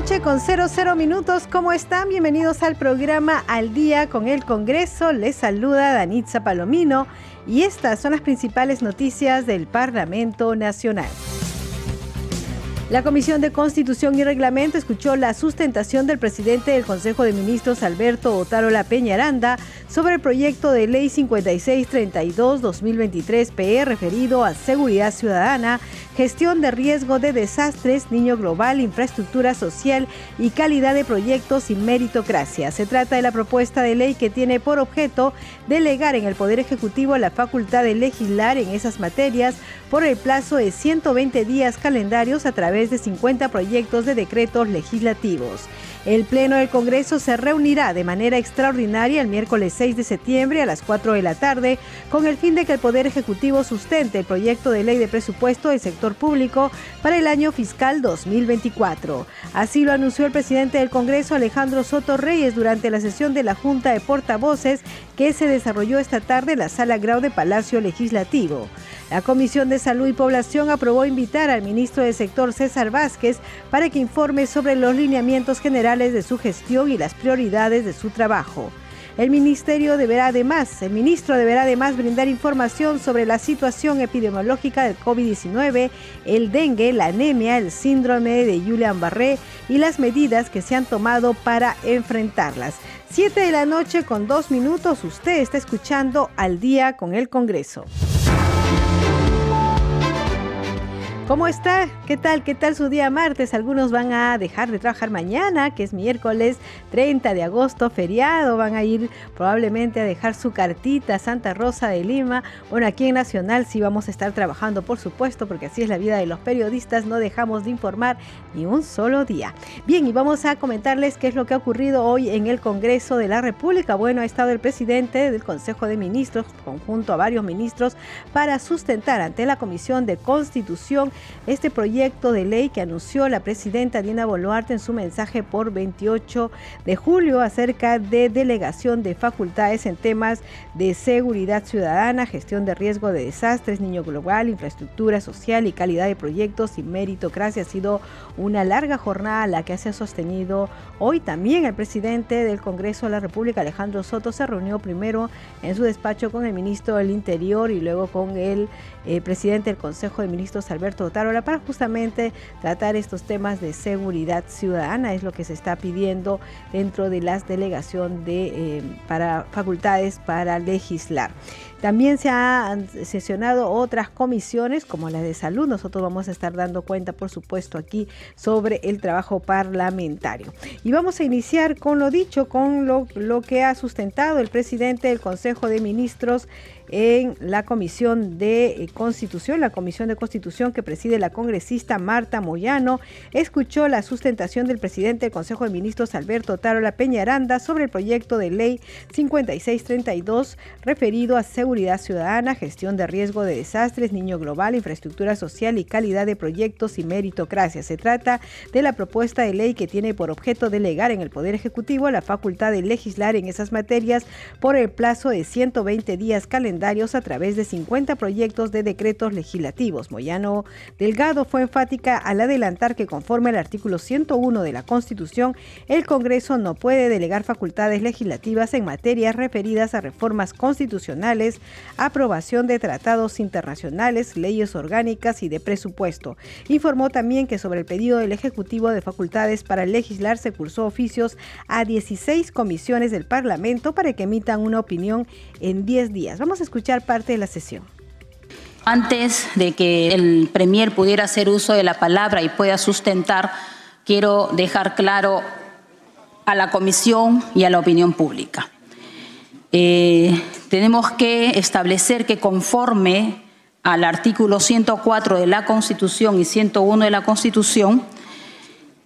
Noche con 00 minutos. ¿Cómo están? Bienvenidos al programa Al Día con el Congreso. Les saluda Danitza Palomino y estas son las principales noticias del Parlamento Nacional. La Comisión de Constitución y Reglamento escuchó la sustentación del presidente del Consejo de Ministros, Alberto Otárola Peñaranda, sobre el proyecto de ley 5632-2023-PE referido a seguridad ciudadana, gestión de riesgo de desastres, niño global, infraestructura social y calidad de proyectos y meritocracia. Se trata de la propuesta de ley que tiene por objeto delegar en el Poder Ejecutivo la facultad de legislar en esas materias por el plazo de 120 días calendarios a través de 50 proyectos de decretos legislativos. El Pleno del Congreso se reunirá de manera extraordinaria el miércoles 6 de septiembre a las 4 de la tarde con el fin de que el Poder Ejecutivo sustente el proyecto de ley de presupuesto del sector público para el año fiscal 2024. Así lo anunció el presidente del Congreso Alejandro Soto Reyes durante la sesión de la Junta de Portavoces que se desarrolló esta tarde en la Sala Grau de Palacio Legislativo. La Comisión de Salud y Población aprobó invitar al ministro del sector César Vázquez para que informe sobre los lineamientos generales de su gestión y las prioridades de su trabajo. El ministerio deberá además, el ministro deberá además brindar información sobre la situación epidemiológica del COVID-19, el dengue, la anemia, el síndrome de Julian Barré y las medidas que se han tomado para enfrentarlas. Siete de la noche con dos minutos, usted está escuchando al día con el Congreso. ¿Cómo está? ¿Qué tal? ¿Qué tal su día martes? Algunos van a dejar de trabajar mañana, que es miércoles 30 de agosto, feriado. Van a ir probablemente a dejar su cartita a Santa Rosa de Lima. Bueno, aquí en Nacional sí vamos a estar trabajando, por supuesto, porque así es la vida de los periodistas. No dejamos de informar ni un solo día. Bien, y vamos a comentarles qué es lo que ha ocurrido hoy en el Congreso de la República. Bueno, ha estado el presidente del Consejo de Ministros, conjunto a varios ministros, para sustentar ante la Comisión de Constitución este proyecto de ley que anunció la presidenta Dina Boluarte en su mensaje por 28 de julio acerca de delegación de facultades en temas de seguridad ciudadana, gestión de riesgo de desastres, niño global, infraestructura social y calidad de proyectos y meritocracia. Ha sido una larga jornada la que se ha sostenido hoy. También el presidente del Congreso de la República, Alejandro Soto, se reunió primero en su despacho con el ministro del Interior y luego con el eh, presidente del Consejo de Ministros, Alberto Otárola, para justamente tratar estos temas de seguridad ciudadana. Es lo que se está pidiendo dentro de las delegación de, eh, para facultades para legislar. También se han sesionado otras comisiones como la de salud. Nosotros vamos a estar dando cuenta, por supuesto, aquí sobre el trabajo parlamentario. Y vamos a iniciar con lo dicho, con lo, lo que ha sustentado el presidente del Consejo de Ministros en la Comisión de eh, Constitución, la Comisión de Constitución que preside la congresista Marta Moyano, escuchó la sustentación del presidente del Consejo de Ministros Alberto Tarola Peñaranda sobre el proyecto de ley 5632 referido a ciudadana, gestión de riesgo de desastres, niño global, infraestructura social y calidad de proyectos y meritocracia. Se trata de la propuesta de ley que tiene por objeto delegar en el Poder Ejecutivo la facultad de legislar en esas materias por el plazo de 120 días calendarios a través de 50 proyectos de decretos legislativos. Moyano Delgado fue enfática al adelantar que conforme al artículo 101 de la Constitución, el Congreso no puede delegar facultades legislativas en materias referidas a reformas constitucionales, aprobación de tratados internacionales, leyes orgánicas y de presupuesto. Informó también que sobre el pedido del Ejecutivo de facultades para legislar se cursó oficios a 16 comisiones del Parlamento para que emitan una opinión en 10 días. Vamos a escuchar parte de la sesión. Antes de que el Premier pudiera hacer uso de la palabra y pueda sustentar, quiero dejar claro a la Comisión y a la opinión pública. Eh, tenemos que establecer que conforme al artículo 104 de la Constitución y 101 de la Constitución,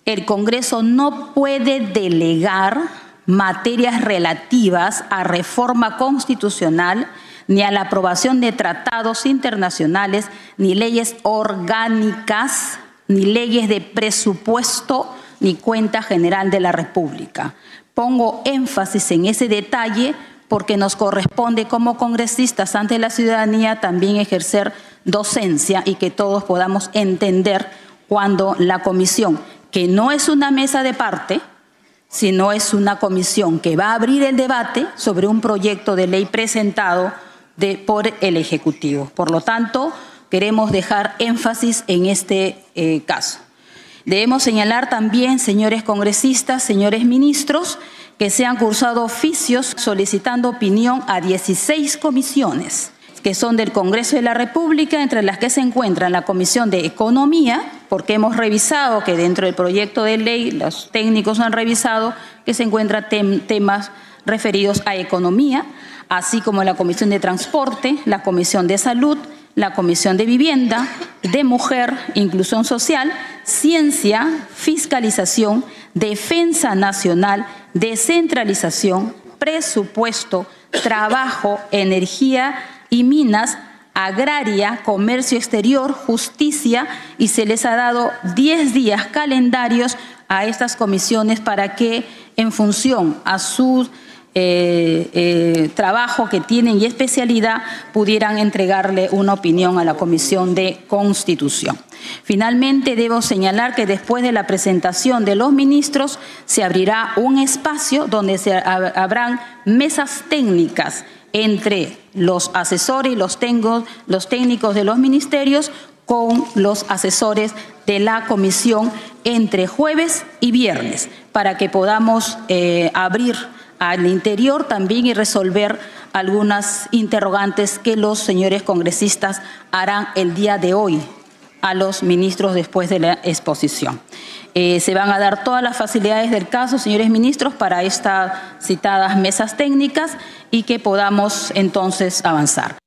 el Congreso no puede delegar materias relativas a reforma constitucional ni a la aprobación de tratados internacionales, ni leyes orgánicas, ni leyes de presupuesto, ni cuenta general de la República. Pongo énfasis en ese detalle porque nos corresponde como congresistas ante la ciudadanía también ejercer docencia y que todos podamos entender cuando la comisión, que no es una mesa de parte, sino es una comisión que va a abrir el debate sobre un proyecto de ley presentado por el Ejecutivo. Por lo tanto, queremos dejar énfasis en este eh, caso. Debemos señalar también, señores congresistas, señores ministros, que se han cursado oficios solicitando opinión a 16 comisiones que son del Congreso de la República, entre las que se encuentra la Comisión de Economía, porque hemos revisado que dentro del proyecto de ley los técnicos han revisado que se encuentran temas referidos a economía, así como la Comisión de Transporte, la Comisión de Salud, la Comisión de Vivienda, de Mujer, Inclusión Social, Ciencia, Fiscalización, Defensa Nacional, Descentralización, Presupuesto, Trabajo, Energía y Minas, Agraria, Comercio Exterior, Justicia y se les ha dado 10 días calendarios a estas comisiones para que en función a su eh, eh, trabajo que tienen y especialidad pudieran entregarle una opinión a la Comisión de Constitución. Finalmente, debo señalar que después de la presentación de los ministros se abrirá un espacio donde se habrán mesas técnicas entre los asesores y los, técnicos de los ministerios con los asesores de la comisión entre jueves y viernes para que podamos eh, abrir al interior también y resolver algunas interrogantes que los señores congresistas harán el día de hoy a los ministros después de la exposición. Eh, se van a dar todas las facilidades del caso, señores ministros, para estas citadas mesas técnicas y que podamos entonces avanzar.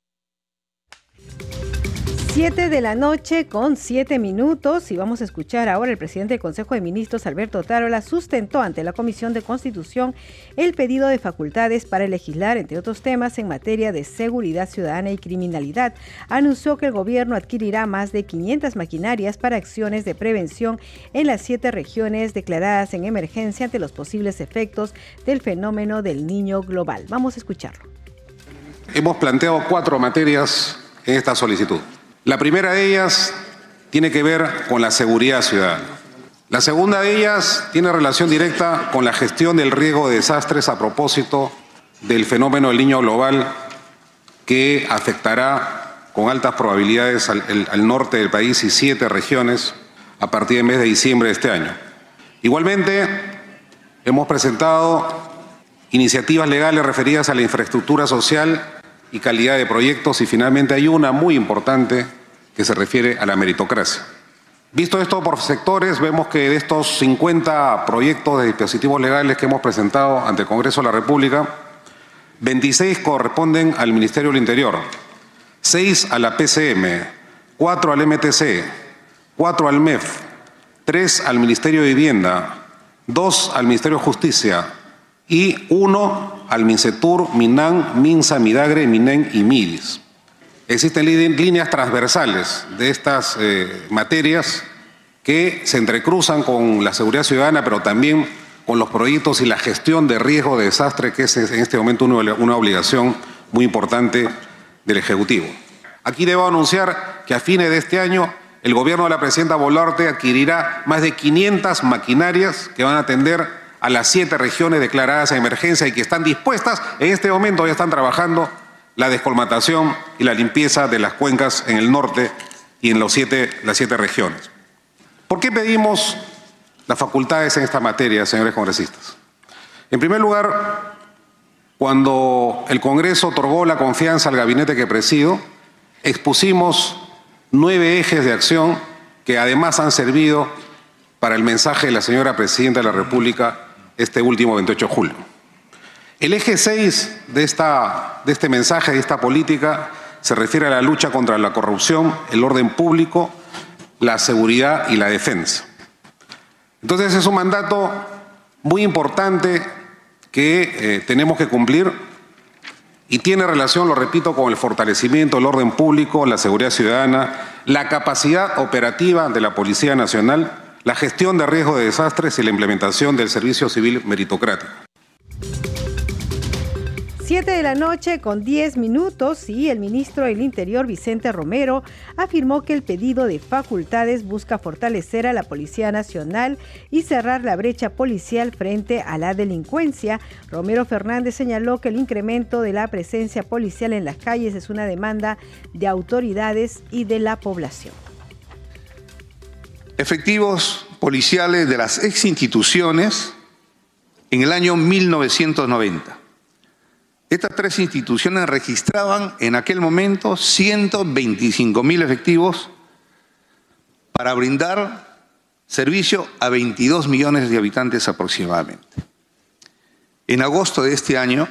Siete de la noche con siete minutos y vamos a escuchar ahora el presidente del Consejo de Ministros, Alberto Tarola, sustentó ante la Comisión de Constitución el pedido de facultades para legislar, entre otros temas, en materia de seguridad ciudadana y criminalidad. Anunció que el gobierno adquirirá más de 500 maquinarias para acciones de prevención en las siete regiones declaradas en emergencia ante los posibles efectos del fenómeno del niño global. Vamos a escucharlo. Hemos planteado cuatro materias en esta solicitud. La primera de ellas tiene que ver con la seguridad ciudadana. La segunda de ellas tiene relación directa con la gestión del riesgo de desastres a propósito del fenómeno del niño global que afectará con altas probabilidades al, al, norte del país y siete regiones a partir del mes de diciembre de este año. Igualmente, hemos presentado iniciativas legales referidas a la infraestructura social y calidad de proyectos y finalmente hay una muy importante que se refiere a la meritocracia. Visto esto por sectores, vemos que de estos 50 proyectos de dispositivos legales que hemos presentado ante el Congreso de la República, 26 corresponden al Ministerio del Interior, 6 a la PCM, 4 al MTC, 4 al MEF, 3 al Ministerio de Vivienda, 2 al Ministerio de Justicia y 1 al MINCETUR, MINAN, MINSA, MIDAGRE, MINEN y MIDIS. Existen líneas transversales de estas eh, materias que se entrecruzan con la seguridad ciudadana, pero también con los proyectos y la gestión de riesgo de desastre, que es en este momento una obligación muy importante del Ejecutivo. Aquí debo anunciar que a fines de este año el gobierno de la presidenta Boluarte adquirirá más de 500 maquinarias que van a atender a las siete regiones declaradas en emergencia y que están dispuestas, en este momento ya están trabajando la descolmatación y la limpieza de las cuencas en el norte y en los siete, las siete regiones. ¿Por qué pedimos las facultades en esta materia, señores congresistas? En primer lugar, cuando el Congreso otorgó la confianza al gabinete que presido, expusimos nueve ejes de acción que además han servido para el mensaje de la señora Presidenta de la República este último 28 de julio. El eje 6 de, esta, de este mensaje, de esta política, se refiere a la lucha contra la corrupción, el orden público, la seguridad y la defensa. Entonces es un mandato muy importante que eh, tenemos que cumplir y tiene relación, lo repito, con el fortalecimiento del orden público, la seguridad ciudadana, la capacidad operativa de la Policía Nacional, la gestión de riesgo de desastres y la implementación del servicio civil meritocrático. 7 de la noche con 10 minutos y el ministro del Interior Vicente Romero afirmó que el pedido de facultades busca fortalecer a la Policía Nacional y cerrar la brecha policial frente a la delincuencia. Romero Fernández señaló que el incremento de la presencia policial en las calles es una demanda de autoridades y de la población. Efectivos policiales de las ex instituciones en el año 1990 estas tres instituciones registraban en aquel momento 125 mil efectivos para brindar servicio a 22 millones de habitantes aproximadamente. En agosto de este año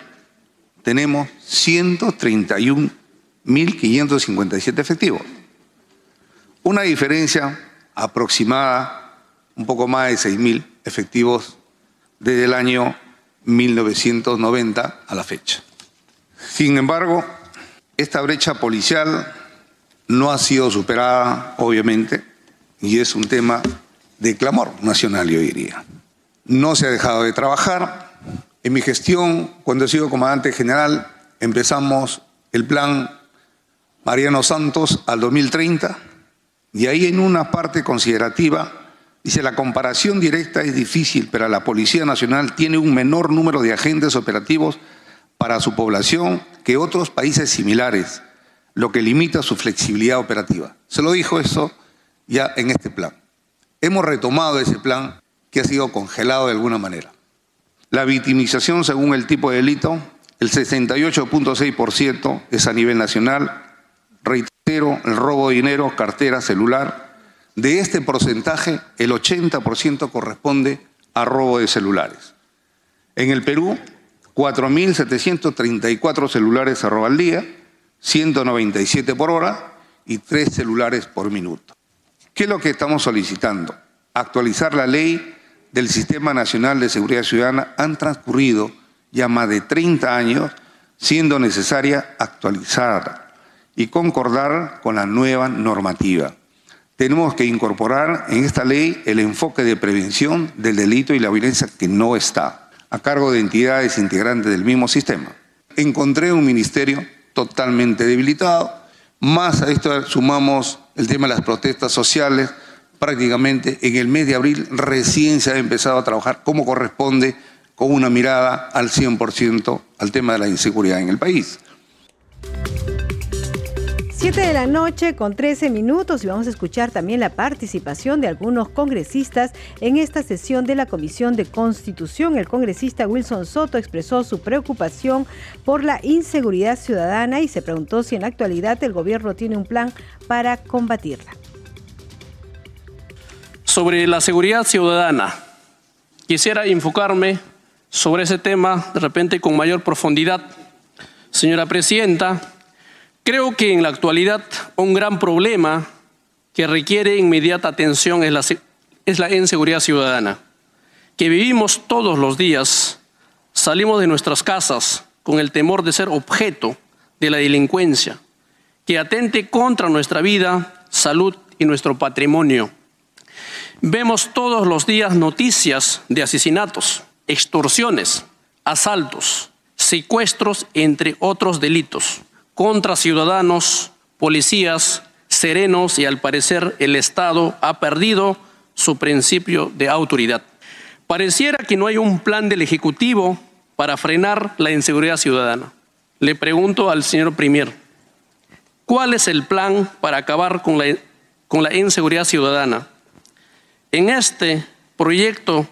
tenemos 131.557 efectivos. Una diferencia aproximada, un poco más de 6.000 efectivos desde el año 1990 a la fecha. Sin embargo, esta brecha policial no ha sido superada, obviamente, y es un tema de clamor nacional, yo diría. No se ha dejado de trabajar. En mi gestión, cuando he sido comandante general, empezamos el plan Mariano Santos al 2030, y ahí en una parte considerativa Dice, la comparación directa es difícil, pero la Policía Nacional tiene un menor número de agentes operativos para su población que otros países similares, lo que limita su flexibilidad operativa. Se lo dijo eso ya en este plan. Hemos retomado ese plan que ha sido congelado de alguna manera. La victimización según el tipo de delito, el 68.6% es a nivel nacional. El robo de dinero, cartera, celular, de este porcentaje, el 80% corresponde a robo de celulares. En el Perú, 4.734 celulares se roban al día, 197 por hora y 3 celulares por minuto. ¿Qué es lo que estamos solicitando? Actualizar la ley del Sistema Nacional de Seguridad Ciudadana. Han transcurrido ya más de 30 años, siendo necesaria actualizar y concordar con la nueva normativa tenemos que incorporar en esta ley el enfoque de prevención del delito y la violencia que no está a cargo de entidades integrantes del mismo sistema. Encontré un ministerio totalmente debilitado, más a esto sumamos el tema de las protestas sociales, prácticamente en el mes de abril recién se ha empezado a trabajar como corresponde con una mirada al 100% al tema de la inseguridad en el país. 7 de la noche con 13 minutos y vamos a escuchar también la participación de algunos congresistas en esta sesión de la Comisión de Constitución. El congresista Wilson Soto expresó su preocupación por la inseguridad ciudadana y se preguntó si en la actualidad el gobierno tiene un plan para combatirla. Sobre la seguridad ciudadana, quisiera enfocarme sobre ese tema de repente con mayor profundidad. Señora Presidenta, Creo que en la actualidad un gran problema que requiere inmediata atención es la, inseguridad ciudadana, que vivimos todos los días, salimos de nuestras casas con el temor de ser objeto de la delincuencia, que atente contra nuestra vida, salud y nuestro patrimonio. Vemos todos los días noticias de asesinatos, extorsiones, asaltos, secuestros, entre otros delitos contra ciudadanos, policías, serenos y al parecer el Estado ha perdido su principio de autoridad. Pareciera que no hay un plan del Ejecutivo para frenar la inseguridad ciudadana. Le pregunto al señor Premier, ¿cuál es el plan para acabar con la, con la inseguridad ciudadana? En este proyecto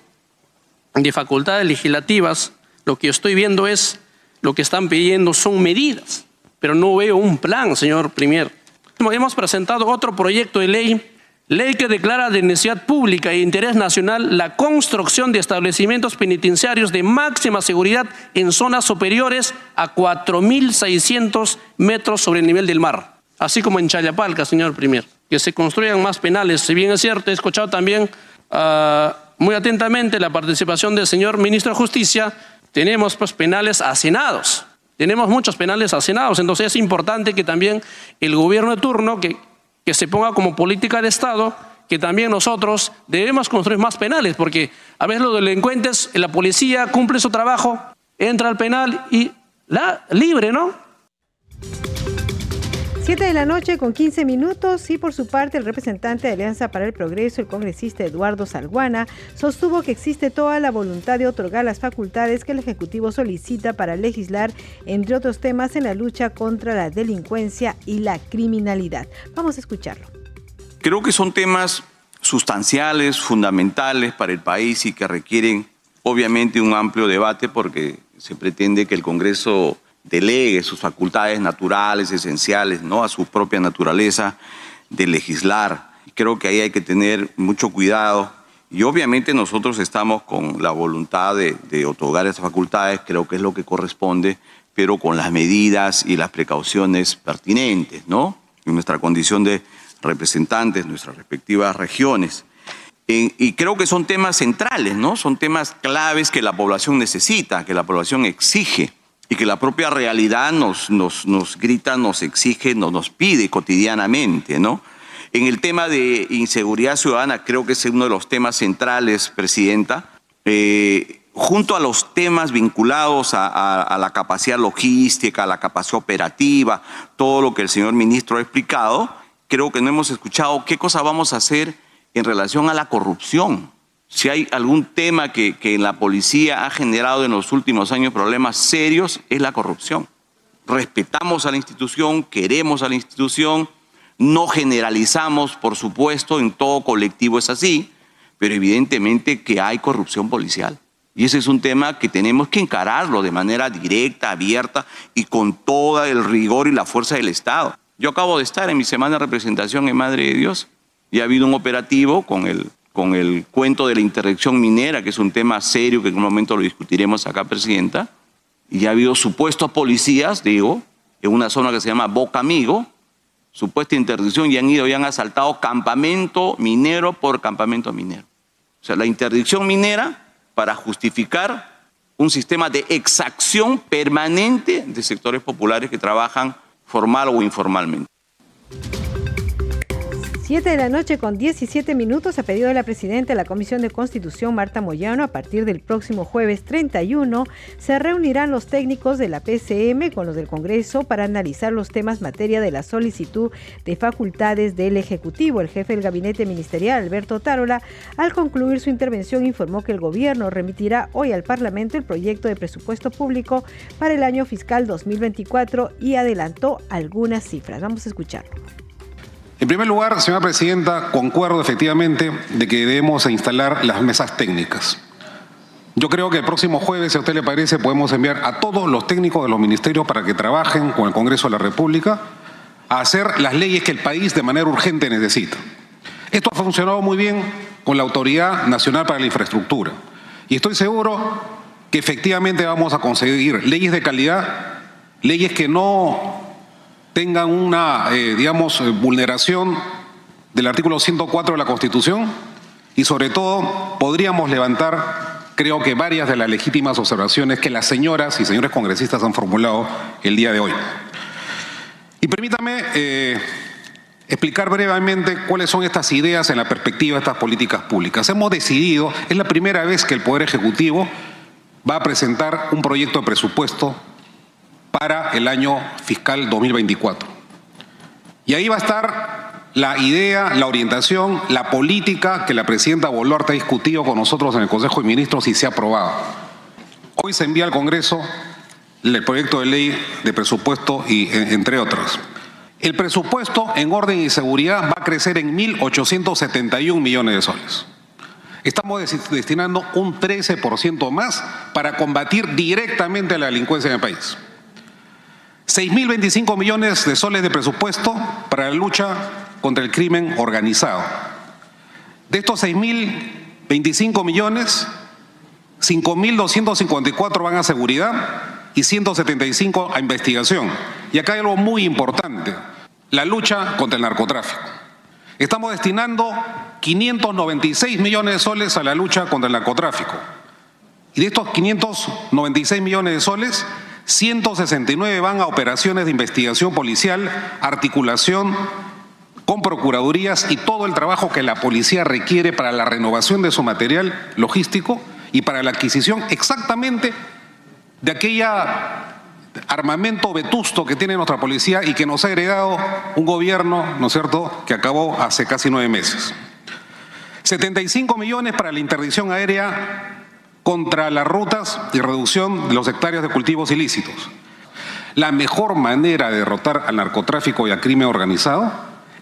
de facultades legislativas, lo que estoy viendo es, lo que están pidiendo son medidas pero no veo un plan, señor Premier. Hemos presentado otro proyecto de ley, ley que declara de necesidad pública e interés nacional la construcción de establecimientos penitenciarios de máxima seguridad en zonas superiores a 4.600 metros sobre el nivel del mar, así como en Chayapalca, señor Premier, que se construyan más penales. Si bien es cierto, he escuchado también a muy atentamente la participación del señor ministro de Justicia, tenemos pues penales hacinados. Tenemos muchos penales hacinados, entonces es importante que también el gobierno de turno, que, que se ponga como política de Estado, que también nosotros debemos construir más penales, porque a veces los delincuentes, la policía cumple su trabajo, entra al penal y la libre, ¿no? 7 de la noche con 15 minutos y por su parte el representante de Alianza para el Progreso, el congresista Eduardo Salguana, sostuvo que existe toda la voluntad de otorgar las facultades que el Ejecutivo solicita para legislar, entre otros temas, en la lucha contra la delincuencia y la criminalidad. Vamos a escucharlo. Creo que son temas sustanciales, fundamentales para el país y que requieren obviamente un amplio debate porque se pretende que el Congreso delegue sus facultades naturales, esenciales, ¿no? a su propia naturaleza de legislar. Creo que ahí hay que tener mucho cuidado y obviamente nosotros estamos con la voluntad de, otorgar esas facultades, creo que es lo que corresponde, pero con las medidas y las precauciones pertinentes, ¿no? En nuestra condición de representantes, nuestras respectivas regiones. y creo que son temas centrales, ¿no? Son temas claves que la población necesita, que la población exige y que la propia realidad nos, nos, nos grita, nos exige, nos, nos pide cotidianamente, ¿no? En el tema de inseguridad ciudadana, creo que es uno de los temas centrales, Presidenta, eh, junto a los temas vinculados a, a, la capacidad logística, a la capacidad operativa, todo lo que el señor ministro ha explicado, creo que no hemos escuchado qué cosa vamos a hacer en relación a la corrupción si hay algún tema que, en la policía ha generado en los últimos años problemas serios, es la corrupción. Respetamos a la institución, queremos a la institución, no generalizamos, por supuesto, en todo colectivo es así, pero evidentemente que hay corrupción policial. Y ese es un tema que tenemos que encararlo de manera directa, abierta y con todo el rigor y la fuerza del Estado. Yo acabo de estar en mi semana de representación en Madre de Dios y ha habido un operativo con el con el cuento de la interdicción minera, que es un tema serio que en un momento lo discutiremos acá, Presidenta, y ha habido supuestos policías, digo, en una zona que se llama Boca Amigo, supuesta interdicción, y han ido y han asaltado campamento minero por campamento minero. O sea, la interdicción minera para justificar un sistema de exacción permanente de sectores populares que trabajan formal o informalmente. 7 de la noche con 17 minutos a pedido de la presidenta de la Comisión de Constitución, Marta Moyano, a partir del próximo jueves 31, se reunirán los técnicos de la PCM con los del Congreso para analizar los temas materia de la solicitud de facultades del Ejecutivo. El jefe del gabinete ministerial, Alberto Tarola, al concluir su intervención informó que el gobierno remitirá hoy al Parlamento el proyecto de presupuesto público para el año fiscal 2024 y adelantó algunas cifras. Vamos a escucharlo. En primer lugar, señora Presidenta, concuerdo efectivamente de que debemos instalar las mesas técnicas. Yo creo que el próximo jueves, si a usted le parece, podemos enviar a todos los técnicos de los ministerios para que trabajen con el Congreso de la República a hacer las leyes que el país de manera urgente necesita. Esto ha funcionado muy bien con la Autoridad Nacional para la Infraestructura. Y estoy seguro que efectivamente vamos a conseguir leyes de calidad, leyes que no tengan una, eh, digamos, eh, vulneración del artículo 104 de la Constitución y sobre todo podríamos levantar, creo que varias de las legítimas observaciones que las señoras y señores congresistas han formulado el día de hoy. Y permítame eh, explicar brevemente cuáles son estas ideas en la perspectiva de estas políticas públicas. Hemos decidido, es la primera vez que el Poder Ejecutivo va a presentar un proyecto de presupuesto para el año fiscal 2024. Y ahí va a estar la idea, la orientación, la política que la presidenta Boluarte ha discutido con nosotros en el Consejo de Ministros y se ha aprobado. Hoy se envía al Congreso el proyecto de ley de presupuesto y entre otros. El presupuesto en orden y seguridad va a crecer en 1.871 millones de soles. Estamos destinando un 13% más para combatir directamente la delincuencia en el país. 6.025 millones de soles de presupuesto para la lucha contra el crimen organizado. De estos 6.025 millones, 5.254 van a seguridad y 175 a investigación. Y acá hay algo muy importante, la lucha contra el narcotráfico. Estamos destinando 596 millones de soles a la lucha contra el narcotráfico. Y de estos 596 millones de soles, 169 van a operaciones de investigación policial, articulación con procuradurías y todo el trabajo que la policía requiere para la renovación de su material logístico y para la adquisición exactamente de aquella armamento vetusto que tiene nuestra policía y que nos ha heredado un gobierno, ¿no es cierto?, que acabó hace casi nueve meses. 75 millones para la interdicción aérea contra las rutas y reducción de los hectáreos de cultivos ilícitos. La mejor manera de derrotar al narcotráfico y al crimen organizado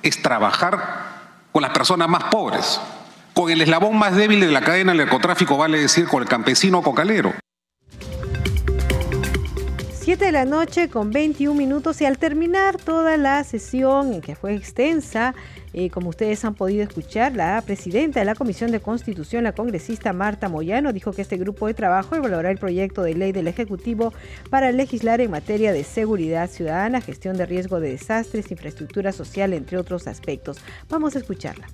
es trabajar con las personas más pobres, con el eslabón más débil de la cadena del narcotráfico, vale decir, con el campesino cocalero. 7 de la noche con 21 minutos y al terminar toda la sesión, que fue extensa, eh, como ustedes han podido escuchar, la presidenta de la Comisión de Constitución, la congresista Marta Moyano, dijo que este grupo de trabajo evaluará el proyecto de ley del Ejecutivo para legislar en materia de seguridad ciudadana, gestión de riesgo de desastres, infraestructura social, entre otros aspectos. Vamos a escucharla.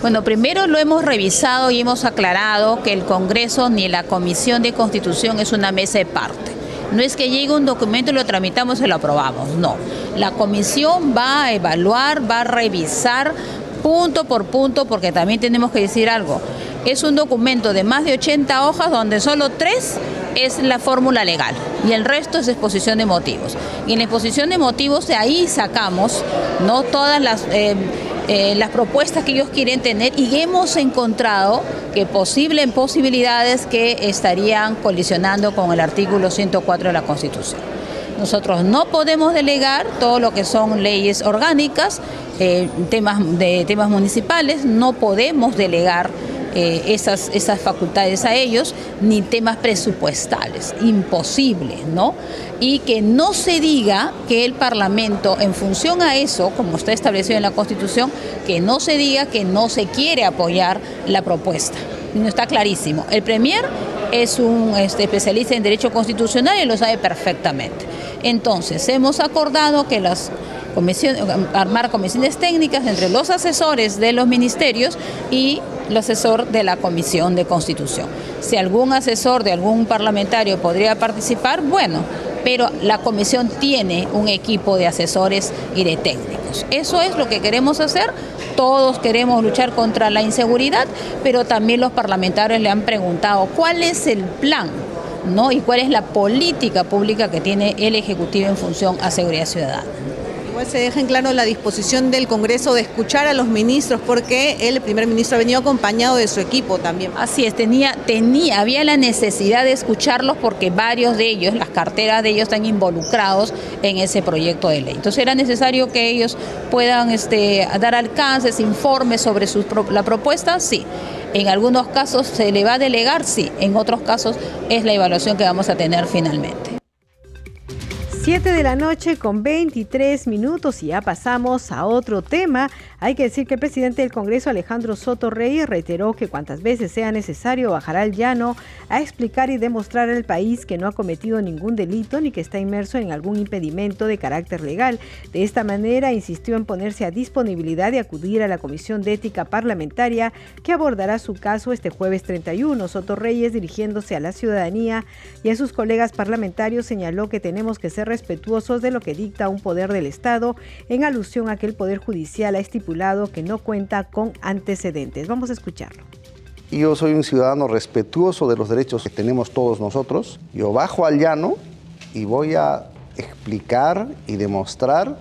Bueno, primero lo hemos revisado y hemos aclarado que el Congreso ni la Comisión de Constitución es una mesa de parte. No es que llegue un documento y lo tramitamos y lo aprobamos, no. La comisión va a evaluar, va a revisar punto por punto, porque también tenemos que decir algo. Es un documento de más de 80 hojas donde solo tres es la fórmula legal y el resto es exposición de motivos. Y en la exposición de motivos de ahí sacamos no todas las... Eh, eh, propuestas que ellos quieren tener y hemos encontrado que posible posibilidades que estarían colisionando con el artículo 104 de la Constitución. Nosotros no podemos delegar todo lo que son leyes orgánicas, eh, temas de temas municipales, no podemos delegar eh, esas, esas facultades a ellos, ni temas presupuestales, imposible, ¿no? Y que no se diga que el Parlamento, en función a eso, como está establecido en la Constitución, que no se diga que no se quiere apoyar la propuesta. No está clarísimo. El Premier es un este, especialista en derecho constitucional y lo sabe perfectamente. Entonces, hemos acordado que las armar comisiones técnicas entre los asesores de los ministerios y el asesor de la Comisión de Constitución. Si algún asesor de algún parlamentario podría participar, bueno, pero la comisión tiene un equipo de asesores y de técnicos. Eso es lo que queremos hacer. Todos queremos luchar contra la inseguridad, pero también los parlamentarios le han preguntado cuál es el plan ¿no? y cuál es la política pública que tiene el Ejecutivo en función a seguridad ciudadana. Igual se deja en claro la disposición del Congreso de escuchar a los ministros, porque el primer ministro ha venido acompañado de su equipo también. Así es, tenía, tenía, había la necesidad de escucharlos porque varios de ellos, las carteras de ellos están involucrados en ese proyecto de ley. Entonces era necesario que ellos puedan este, dar alcances, informes sobre la propuesta, sí. En algunos casos se le va a delegar, sí. En otros casos es la evaluación que vamos a tener finalmente. 7 de la noche con 23 minutos y ya pasamos a otro tema. Hay que decir que el presidente del Congreso, Alejandro Soto Reyes, reiteró que cuantas veces sea necesario bajará al llano a explicar y demostrar al país que no ha cometido ningún delito ni que está inmerso en algún impedimento de carácter legal. De esta manera, insistió en ponerse a disponibilidad de acudir a la Comisión de Ética Parlamentaria que abordará su caso este jueves 31. Soto Reyes, dirigiéndose a la ciudadanía y a sus colegas parlamentarios, señaló que tenemos que ser respetuosos de lo que dicta un poder del Estado en alusión a que el Poder Judicial ha estipulado que no cuenta con antecedentes. Vamos a escucharlo. Yo soy un ciudadano respetuoso de los derechos que tenemos todos nosotros. Yo bajo al llano y voy a explicar y demostrar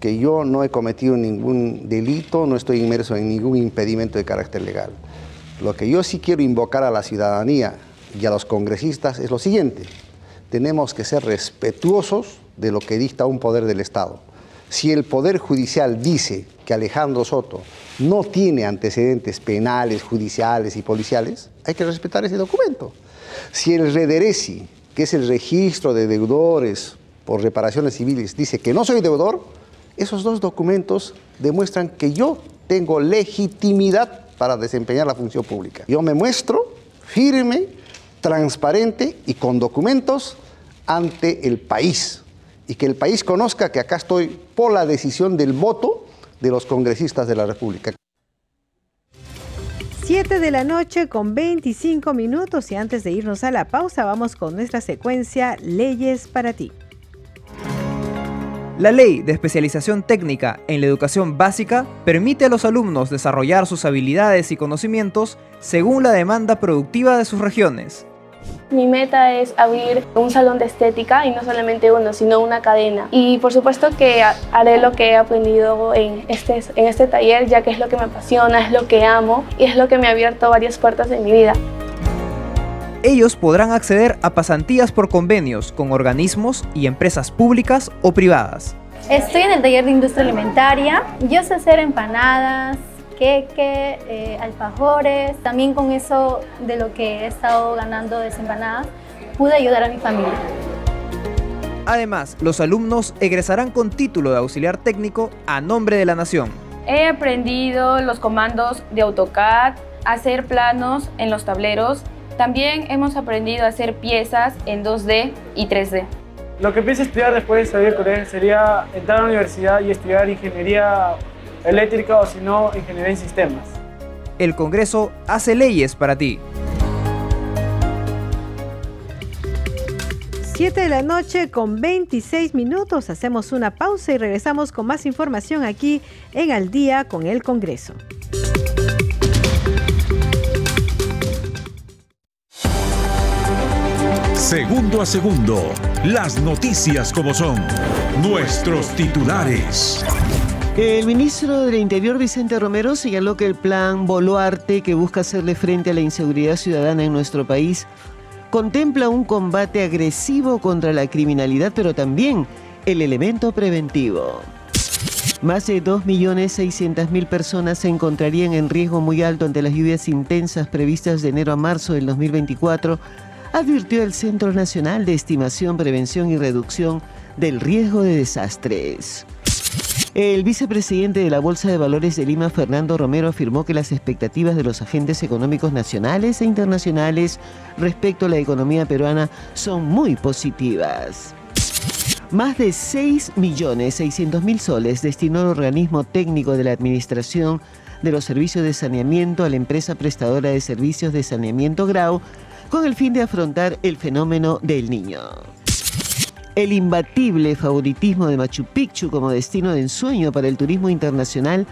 que yo no he cometido ningún delito, no estoy inmerso en ningún impedimento de carácter legal. Lo que yo sí quiero invocar a la ciudadanía y a los congresistas es lo siguiente tenemos que ser respetuosos de lo que dicta un poder del Estado. Si el Poder Judicial dice que Alejandro Soto no tiene antecedentes penales, judiciales y policiales, hay que respetar ese documento. Si el Rederesi, que es el registro de deudores por reparaciones civiles, dice que no soy deudor, esos dos documentos demuestran que yo tengo legitimidad para desempeñar la función pública. Yo me muestro firme, transparente y con documentos ante el país y que el país conozca que acá estoy por la decisión del voto de los congresistas de la República. 7 de la noche con 25 minutos y antes de irnos a la pausa vamos con nuestra secuencia Leyes para ti. La ley de especialización técnica en la educación básica permite a los alumnos desarrollar sus habilidades y conocimientos según la demanda productiva de sus regiones. Mi meta es abrir un salón de estética y no solamente uno, sino una cadena. Y por supuesto que haré lo que he aprendido en este, en este taller, ya que es lo que me apasiona, es lo que amo y es lo que me ha abierto varias puertas en mi vida. Ellos podrán acceder a pasantías por convenios con organismos y empresas públicas o privadas. Estoy en el taller de industria alimentaria. Yo sé hacer empanadas, queque, eh, alfajores. También con eso de lo que he estado ganando de empanadas, pude ayudar a mi familia. Además, los alumnos egresarán con título de auxiliar técnico a nombre de la nación. He aprendido los comandos de AutoCAD, hacer planos en los tableros. También hemos aprendido a hacer piezas en 2D y 3D. Lo que pienso estudiar después de salir con él sería entrar a la universidad y estudiar ingeniería eléctrica o si no, ingeniería en sistemas. El Congreso hace leyes para ti. 7 de la noche con 26 minutos. Hacemos una pausa y regresamos con más información aquí en Al día con el Congreso. Segundo a segundo, las noticias como son, nuestros titulares. El ministro del Interior, Vicente Romero, señaló que el plan Boluarte, que busca hacerle frente a la inseguridad ciudadana en nuestro país, contempla un combate agresivo contra la criminalidad, pero también el elemento preventivo. Más de 2.600.000 personas se encontrarían en riesgo muy alto ante las lluvias intensas previstas de enero a marzo del 2024, advirtió el Centro Nacional de Estimación, Prevención y Reducción del Riesgo de Desastres. El vicepresidente de la Bolsa de Valores de Lima, Fernando Romero, afirmó que las expectativas de los agentes económicos nacionales e internacionales respecto a la economía peruana son muy positivas. Más de 6.600.000 soles destinó el organismo técnico de la Administración de los Servicios de Saneamiento a la empresa prestadora de servicios de saneamiento Grau con el fin de afrontar el fenómeno del niño. El imbatible favoritismo de Machu Picchu como destino de ensueño para el turismo internacional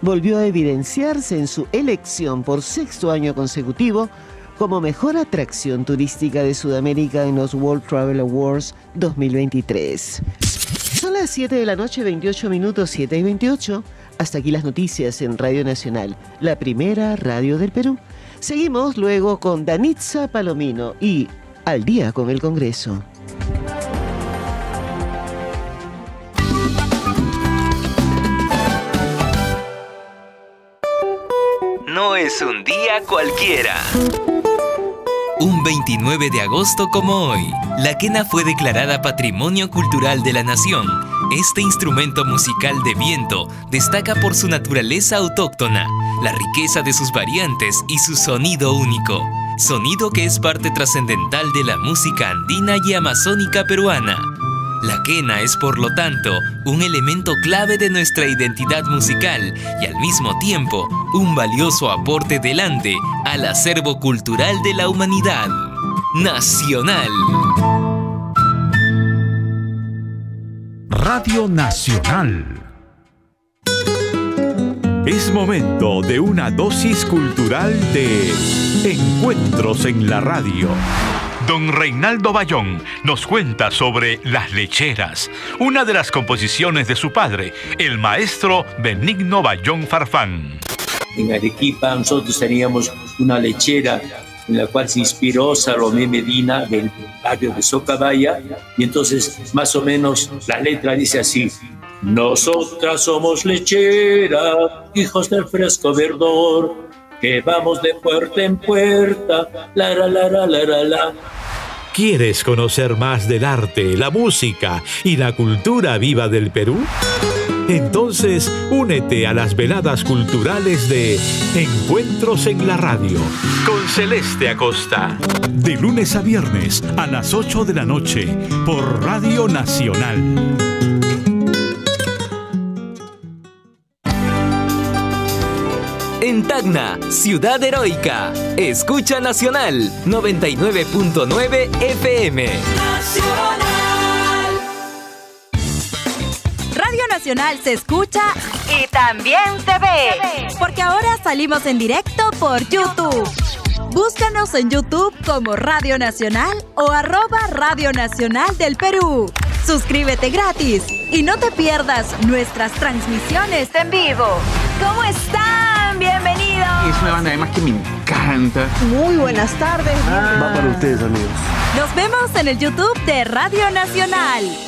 volvió a evidenciarse en su elección por sexto año consecutivo como mejor atracción turística de Sudamérica en los World Travel Awards 2023. Son las 7 de la noche, 28 minutos, 7 y 28. Hasta aquí las noticias en Radio Nacional, la primera radio del Perú. Seguimos luego con Danitza Palomino y Al día con el Congreso. Es un día cualquiera. Un 29 de agosto como hoy, la quena fue declarada Patrimonio Cultural de la Nación. Este instrumento musical de viento destaca por su naturaleza autóctona, la riqueza de sus variantes y su sonido único. Sonido que es parte trascendental de la música andina y amazónica peruana. La quena es por lo tanto un elemento clave de nuestra identidad musical y al mismo tiempo un valioso aporte delante al acervo cultural de la humanidad. Nacional. Radio Nacional. Es momento de una dosis cultural de Encuentros en la Radio. Don Reinaldo Bayón nos cuenta sobre Las Lecheras, una de las composiciones de su padre, el maestro Benigno Bayón Farfán. En Arequipa nosotros teníamos una lechera en la cual se inspiró Salomé Medina del barrio de Socabaya y entonces más o menos la letra dice así, nosotras somos lechera, hijos del fresco verdor, que vamos de puerta en puerta, la la la la la la la. ¿Quieres conocer más del arte, la música y la cultura viva del Perú? Entonces, únete a las veladas culturales de Encuentros en la Radio con Celeste Acosta. De lunes a viernes a las 8 de la noche por Radio Nacional. En Tacna, Ciudad Heroica. Escucha Nacional 99.9 FM. Nacional. Radio Nacional se escucha y también se ve. Porque ahora salimos en directo por YouTube. Búscanos en YouTube como Radio Nacional o arroba Radio Nacional del Perú. Suscríbete gratis y no te pierdas nuestras transmisiones en vivo. ¿Cómo están? Es una banda además que me encanta. Muy buenas tardes. Va para ustedes, amigos. Nos vemos en el YouTube de Radio Nacional.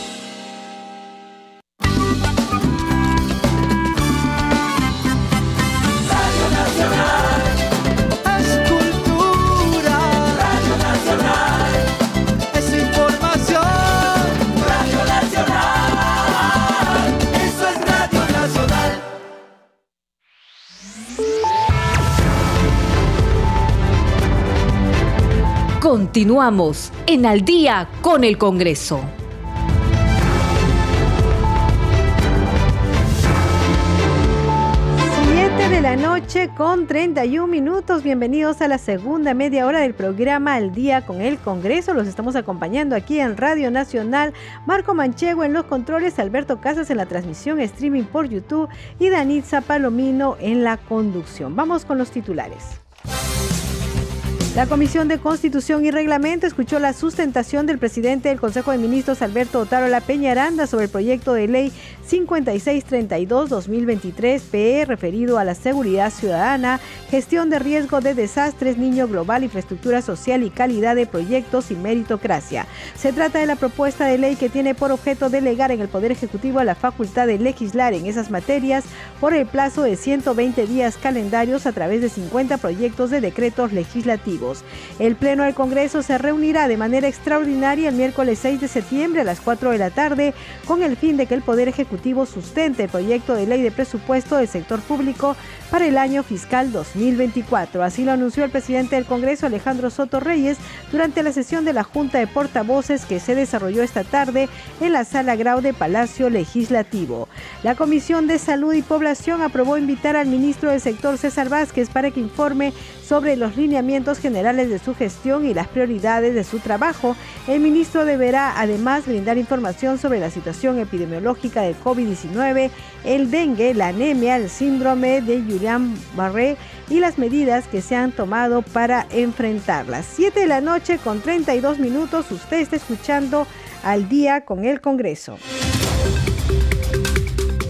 Continuamos en Al día con el Congreso. Siete de la noche con 31 minutos. Bienvenidos a la segunda media hora del programa Al Día con el Congreso. Los estamos acompañando aquí en Radio Nacional. Marco Manchego en los controles, Alberto Casas en la transmisión streaming por YouTube y Danitza Palomino en la conducción. Vamos con los titulares. La Comisión de Constitución y Reglamento escuchó la sustentación del presidente del Consejo de Ministros, Alberto Otárola Peñaranda, sobre el proyecto de ley 5632-2023-PE referido a la seguridad ciudadana, gestión de riesgo de desastres, niño global, infraestructura social y calidad de proyectos y meritocracia. Se trata de la propuesta de ley que tiene por objeto delegar en el Poder Ejecutivo la facultad de legislar en esas materias por el plazo de 120 días calendarios a través de 50 proyectos de decretos legislativos. El Pleno del Congreso se reunirá de manera extraordinaria el miércoles 6 de septiembre a las 4 de la tarde con el fin de que el Poder Ejecutivo sustente el proyecto de ley de presupuesto del sector público para el año fiscal 2024. Así lo anunció el presidente del Congreso, Alejandro Soto Reyes, durante la sesión de la Junta de Portavoces que se desarrolló esta tarde en la Sala Grau de Palacio Legislativo. La Comisión de Salud y Población aprobó invitar al ministro del sector, César Vázquez, para que informe sobre los lineamientos generales de su gestión y las prioridades de su trabajo. El ministro deberá además brindar información sobre la situación epidemiológica del COVID-19, el dengue, la anemia, el síndrome de Guillain-Barré y las medidas que se han tomado para enfrentarlas. 7 de la noche con 32 minutos, usted está escuchando al día con el Congreso.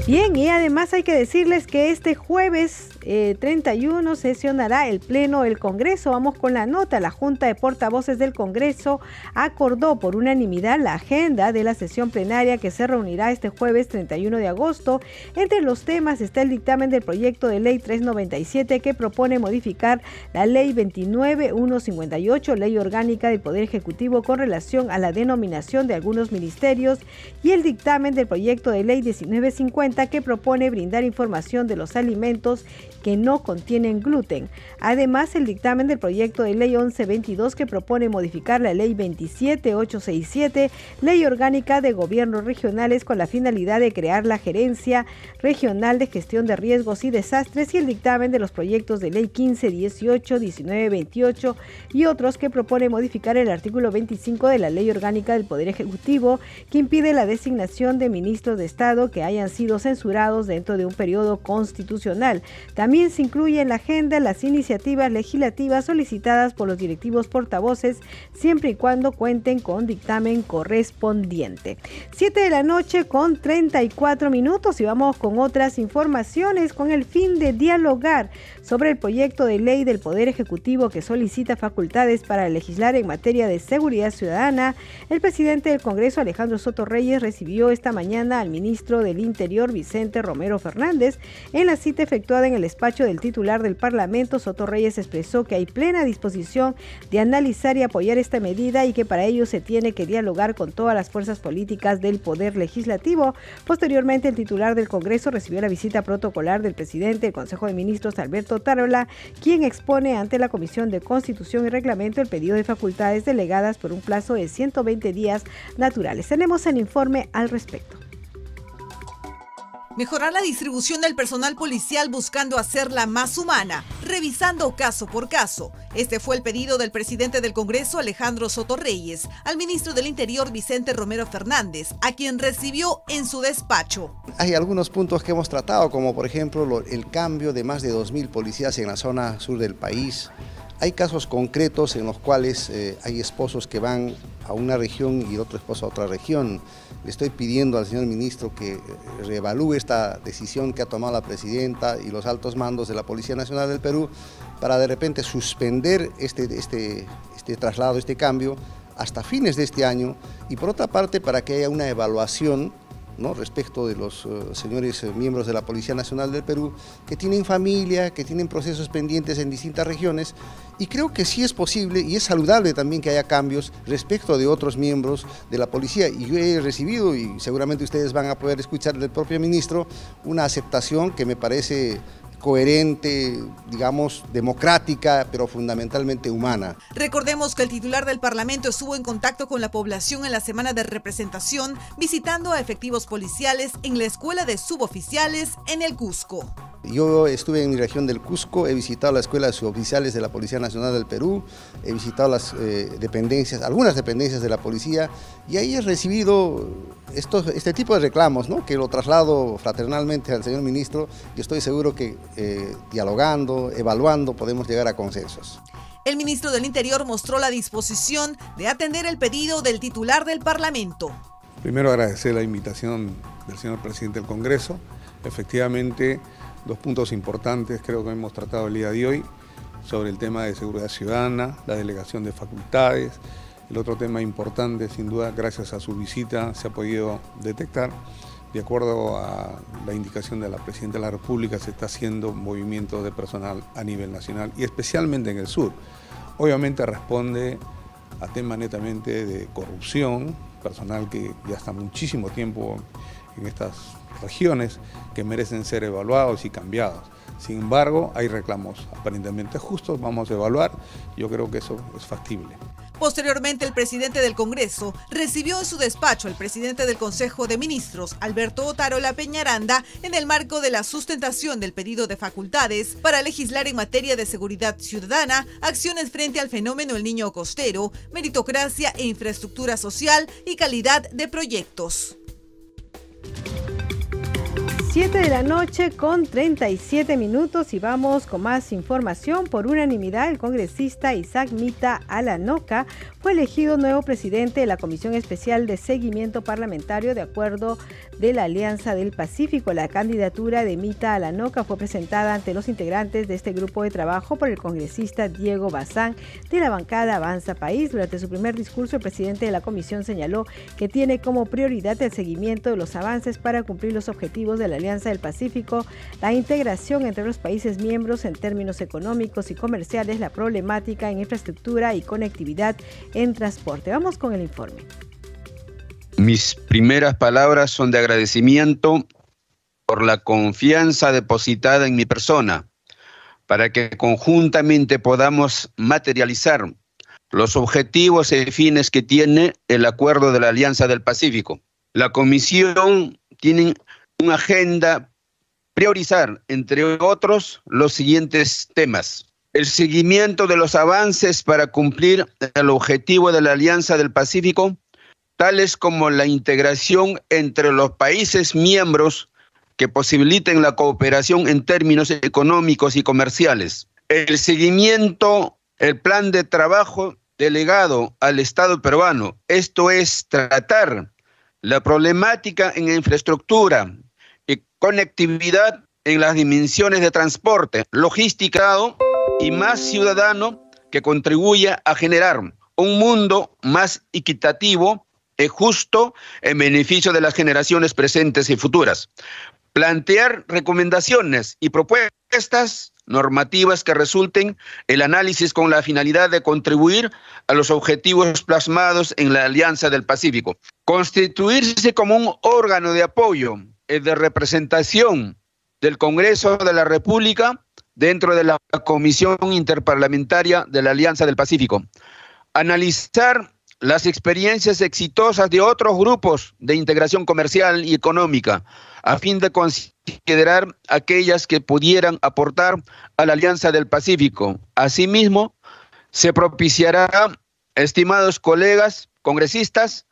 Bien, y además hay que decirles que este jueves eh, 31 sesionará el Pleno del Congreso. Vamos con la nota. La Junta de Portavoces del Congreso acordó por unanimidad la agenda de la sesión plenaria que se reunirá este jueves 31 de agosto. Entre los temas está el dictamen del proyecto de ley 397 que propone modificar la ley 29158, ley orgánica del Poder Ejecutivo con relación a la denominación de algunos ministerios y el dictamen del proyecto de ley 1950 que propone brindar información de los alimentos que no contienen gluten. Además, el dictamen del proyecto de ley 1122 que propone modificar la ley 27867, ley orgánica de gobiernos regionales con la finalidad de crear la gerencia regional de gestión de riesgos y desastres y el dictamen de los proyectos de ley 15, 18, 19, 28 y otros que propone modificar el artículo 25 de la ley orgánica del Poder Ejecutivo que impide la designación de ministros de Estado que hayan sido censurados dentro de un periodo constitucional. También se incluye en la agenda las iniciativas legislativas solicitadas por los directivos portavoces, siempre y cuando cuenten con dictamen correspondiente. 7 de la noche con 34 minutos y vamos con otras informaciones con el fin de dialogar sobre el proyecto de ley del Poder Ejecutivo que solicita facultades para legislar en materia de seguridad ciudadana. El presidente del Congreso, Alejandro Soto Reyes, recibió esta mañana al ministro del Interior, Vicente Romero Fernández, en la cita efectuada en el despacho del titular del Parlamento, Soto Reyes expresó que hay plena disposición de analizar y apoyar esta medida y que para ello se tiene que dialogar con todas las fuerzas políticas del Poder Legislativo. Posteriormente, el titular del Congreso recibió la visita protocolar del presidente del Consejo de Ministros, Alberto Tarola, quien expone ante la Comisión de Constitución y Reglamento el pedido de facultades delegadas por un plazo de 120 días naturales. Tenemos el informe al respecto. Mejorar la distribución del personal policial buscando hacerla más humana, revisando caso por caso. Este fue el pedido del presidente del Congreso, Alejandro Soto Reyes, al ministro del Interior, Vicente Romero Fernández, a quien recibió en su despacho. Hay algunos puntos que hemos tratado, como por ejemplo el cambio de más de 2.000 policías en la zona sur del país. Hay casos concretos en los cuales eh, hay esposos que van a una región y otro esposo a otra región. Le estoy pidiendo al señor ministro que reevalúe esta decisión que ha tomado la presidenta y los altos mandos de la Policía Nacional del Perú para de repente suspender este, este, este traslado, este cambio, hasta fines de este año. Y por otra parte para que haya una evaluación ¿no? respecto de los uh, señores uh, miembros de la Policía Nacional del Perú que tienen familia, que tienen procesos pendientes en distintas regiones y creo que sí es posible y es saludable también que haya cambios respecto de otros miembros de la policía. Y yo he recibido, y seguramente ustedes van a poder escuchar del propio ministro, una aceptación que me parece coherente, digamos, democrática, pero fundamentalmente humana. Recordemos que el titular del Parlamento estuvo en contacto con la población en la semana de representación, visitando a efectivos policiales en la escuela de suboficiales en el Cusco. Yo estuve en mi región del Cusco, he visitado la escuela de suboficiales de la Policía Nacional del Perú, he visitado las eh, dependencias, algunas dependencias de la policía y ahí he recibido estos, este tipo de reclamos, ¿no? que lo traslado fraternalmente al señor ministro y estoy seguro que eh, dialogando, evaluando, podemos llegar a consensos. El ministro del Interior mostró la disposición de atender el pedido del titular del Parlamento. Primero agradecer la invitación del señor presidente del Congreso. Efectivamente, dos puntos importantes creo que hemos tratado el día de hoy sobre el tema de seguridad ciudadana, la delegación de facultades. El otro tema importante, sin duda, gracias a su visita se ha podido detectar, de acuerdo a la indicación de la Presidenta de la República, se está haciendo movimiento de personal a nivel nacional y especialmente en el sur. Obviamente responde a temas netamente de corrupción, personal que ya está muchísimo tiempo en estas regiones que merecen ser evaluados y cambiados. Sin embargo, hay reclamos aparentemente justos, vamos a evaluar, yo creo que eso es factible. Posteriormente, el presidente del Congreso recibió en su despacho al presidente del Consejo de Ministros, Alberto Otarola Peñaranda, en el marco de la sustentación del pedido de facultades para legislar en materia de seguridad ciudadana, acciones frente al fenómeno El Niño Costero, meritocracia e infraestructura social y calidad de proyectos. 7 de la noche con 37 minutos y vamos con más información. Por unanimidad, el congresista Isaac Mita Alanoca fue elegido nuevo presidente de la Comisión Especial de Seguimiento Parlamentario de acuerdo de la Alianza del Pacífico. La candidatura de Mita Alanoca fue presentada ante los integrantes de este grupo de trabajo por el congresista Diego Bazán de la bancada Avanza País. Durante su primer discurso, el presidente de la comisión señaló que tiene como prioridad el seguimiento de los avances para cumplir los objetivos de la Alianza del Pacífico, la integración entre los países miembros en términos económicos y comerciales, la problemática en infraestructura y conectividad en transporte. Vamos con el informe. Mis primeras palabras son de agradecimiento por la confianza depositada en mi persona, para que conjuntamente podamos materializar los objetivos y fines que tiene el acuerdo de la Alianza del Pacífico. La Comisión tiene una agenda priorizar, entre otros, los siguientes temas. El seguimiento de los avances para cumplir el objetivo de la Alianza del Pacífico, tales como la integración entre los países miembros que posibiliten la cooperación en términos económicos y comerciales. El seguimiento, el plan de trabajo delegado al Estado peruano, esto es tratar la problemática en infraestructura, conectividad en las dimensiones de transporte, logística y más ciudadano que contribuya a generar un mundo más equitativo y justo en beneficio de las generaciones presentes y futuras. Plantear recomendaciones y propuestas normativas que resulten el análisis con la finalidad de contribuir a los objetivos plasmados en la Alianza del Pacífico. Constituirse como un órgano de apoyo de representación del Congreso de la República dentro de la Comisión Interparlamentaria de la Alianza del Pacífico. Analizar las experiencias exitosas de otros grupos de integración comercial y económica, a fin de considerar aquellas que pudieran aportar a la Alianza del Pacífico. Asimismo, se propiciará, estimados colegas congresistas,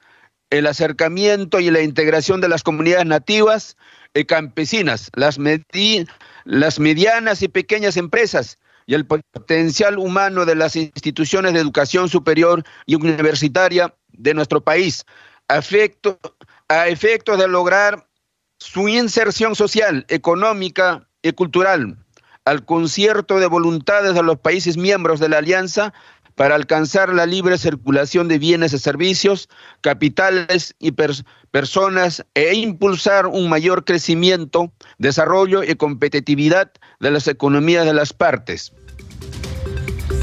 el acercamiento y la integración de las comunidades nativas y campesinas, las, medianas y pequeñas empresas, y el potencial humano de las instituciones de educación superior y universitaria de nuestro país, a efecto, a efecto de lograr su inserción social, económica y cultural, al concierto de voluntades de los países miembros de la Alianza para alcanzar la libre circulación de bienes y servicios, capitales y personas e impulsar un mayor crecimiento, desarrollo y competitividad de las economías de las partes.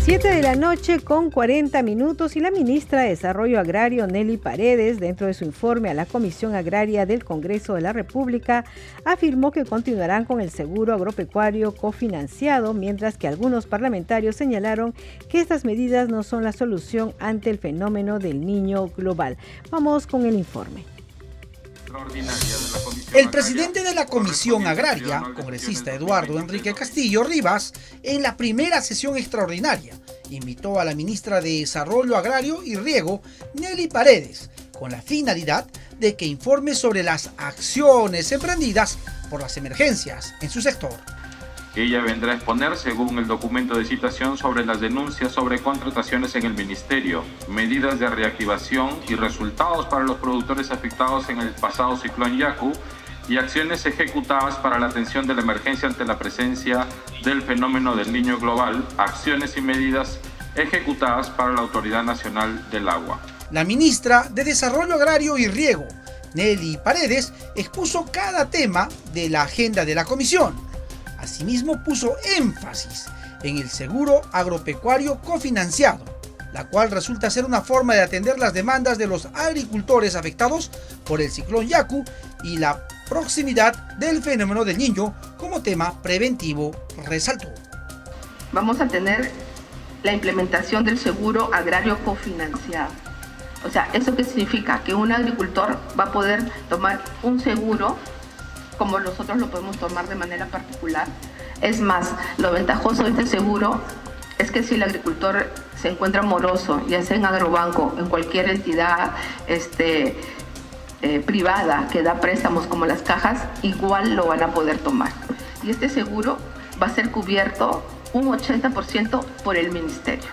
7 de la noche con 40 minutos y la ministra de Desarrollo Agrario Nelly Paredes, dentro de su informe a la Comisión Agraria del Congreso de la República, afirmó que continuarán con el seguro agropecuario cofinanciado, mientras que algunos parlamentarios señalaron que estas medidas no son la solución ante el fenómeno del niño global. Vamos con el informe. El presidente de la Comisión Agraria, congresista Eduardo Enrique Castillo Rivas, en la primera sesión extraordinaria, invitó a la ministra de Desarrollo Agrario y Riego, Nelly Paredes, con la finalidad de que informe sobre las acciones emprendidas por las emergencias en su sector ella vendrá a exponer según el documento de citación sobre las denuncias sobre contrataciones en el Ministerio, medidas de reactivación y resultados para los productores afectados en el pasado ciclón Yaku y acciones ejecutadas para la atención de la emergencia ante la presencia del fenómeno del niño global, acciones y medidas ejecutadas para la Autoridad Nacional del Agua. La ministra de Desarrollo Agrario y Riego, Nelly Paredes, expuso cada tema de la agenda de la comisión Asimismo puso énfasis en el seguro agropecuario cofinanciado, la cual resulta ser una forma de atender las demandas de los agricultores afectados por el ciclón Yaku y la proximidad del fenómeno del niño como tema preventivo, resaltó. Vamos a tener la implementación del seguro agrario cofinanciado. O sea, ¿eso qué significa? Que un agricultor va a poder tomar un seguro como nosotros lo podemos tomar de manera particular. Es más, lo ventajoso de este seguro es que si el agricultor se encuentra moroso, ya sea en agrobanco, en cualquier entidad este, eh, privada que da préstamos como las cajas, igual lo van a poder tomar. Y este seguro va a ser cubierto un 80% por el ministerio.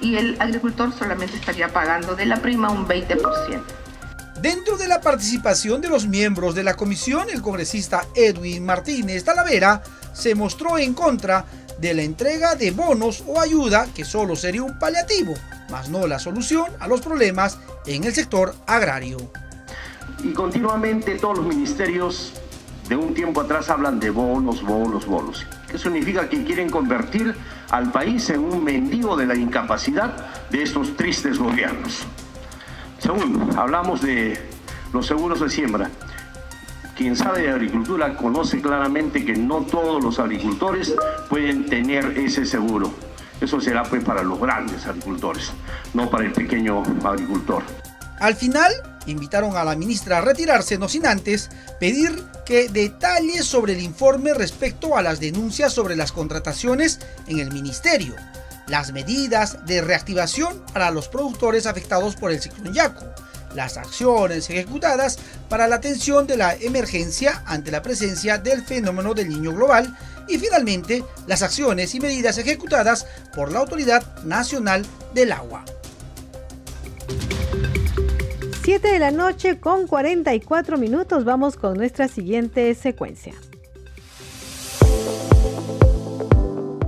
Y el agricultor solamente estaría pagando de la prima un 20%. Dentro de la participación de los miembros de la comisión, el congresista Edwin Martínez Talavera se mostró en contra de la entrega de bonos o ayuda que solo sería un paliativo, más no la solución a los problemas en el sector agrario. Y continuamente todos los ministerios de un tiempo atrás hablan de bonos, bonos, bonos. ¿Qué significa que quieren convertir al país en un mendigo de la incapacidad de estos tristes gobiernos. Segundo, hablamos de los seguros de siembra. Quien sabe de agricultura conoce claramente que no todos los agricultores pueden tener ese seguro. Eso será pues para los grandes agricultores, no para el pequeño agricultor. Al final, invitaron a la ministra a retirarse, no sin antes pedir que detalle sobre el informe respecto a las denuncias sobre las contrataciones en el ministerio las medidas de reactivación para los productores afectados por el ciclón Yaku, las acciones ejecutadas para la atención de la emergencia ante la presencia del fenómeno del niño global y finalmente las acciones y medidas ejecutadas por la Autoridad Nacional del Agua. 7 de la noche con 44 minutos vamos con nuestra siguiente secuencia.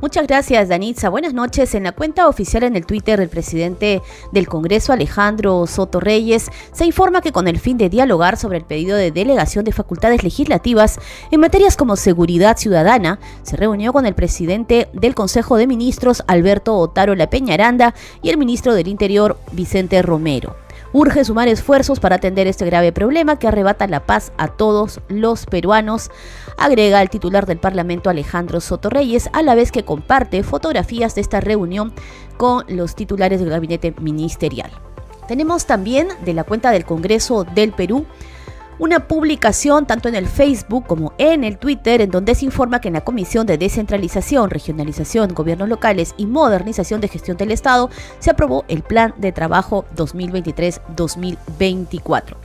Muchas gracias, Danitza. Buenas noches. En la cuenta oficial en el Twitter del presidente del Congreso, Alejandro Soto Reyes, se informa que con el fin de dialogar sobre el pedido de delegación de facultades legislativas en materias como seguridad ciudadana, se reunió con el presidente del Consejo de Ministros, Alberto Otaro La Peñaranda, y el ministro del Interior, Vicente Romero. Urge sumar esfuerzos para atender este grave problema que arrebata la paz a todos los peruanos, agrega el titular del Parlamento Alejandro Soto Reyes, a la vez que comparte fotografías de esta reunión con los titulares del gabinete ministerial. Tenemos también de la cuenta del Congreso del Perú una publicación tanto en el Facebook como en el Twitter en donde se informa que en la Comisión de Descentralización, Regionalización, Gobiernos Locales y Modernización de Gestión del Estado se aprobó el Plan de Trabajo 2023-2024.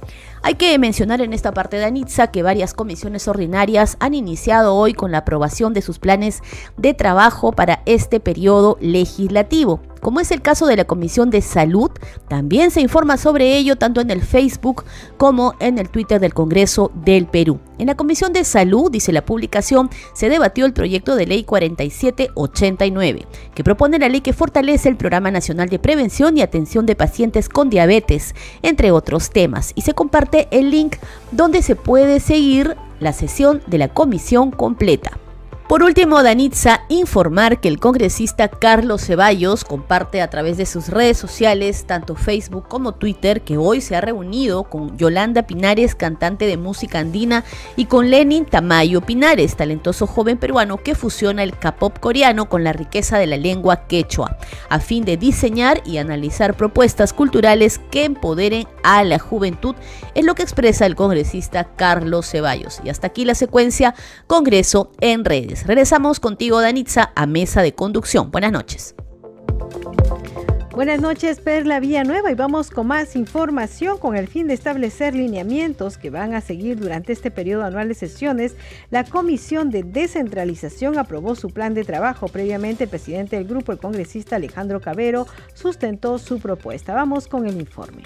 Hay que mencionar en esta parte de Anitza que varias comisiones ordinarias han iniciado hoy con la aprobación de sus planes de trabajo para este periodo legislativo. Como es el caso de la Comisión de Salud, también se informa sobre ello tanto en el Facebook como en el Twitter del Congreso del Perú. En la Comisión de Salud, dice la publicación, se debatió el proyecto de ley 4789, que propone la ley que fortalece el Programa Nacional de Prevención y Atención de Pacientes con Diabetes, entre otros temas, y se comparte el link donde se puede seguir la sesión de la comisión completa. Por último, Danitza informar que el congresista Carlos Ceballos comparte a través de sus redes sociales, tanto Facebook como Twitter, que hoy se ha reunido con Yolanda Pinares, cantante de música andina, y con Lenin Tamayo Pinares, talentoso joven peruano que fusiona el K-pop coreano con la riqueza de la lengua quechua, a fin de diseñar y analizar propuestas culturales que empoderen a la juventud, es lo que expresa el congresista Carlos Ceballos. Y hasta aquí la secuencia Congreso en redes. Regresamos contigo, Danitza, a mesa de conducción. Buenas noches. Buenas noches, Perla Nueva y vamos con más información con el fin de establecer lineamientos que van a seguir durante este periodo anual de sesiones. La Comisión de Descentralización aprobó su plan de trabajo. Previamente, el presidente del grupo, el congresista Alejandro Cabero, sustentó su propuesta. Vamos con el informe.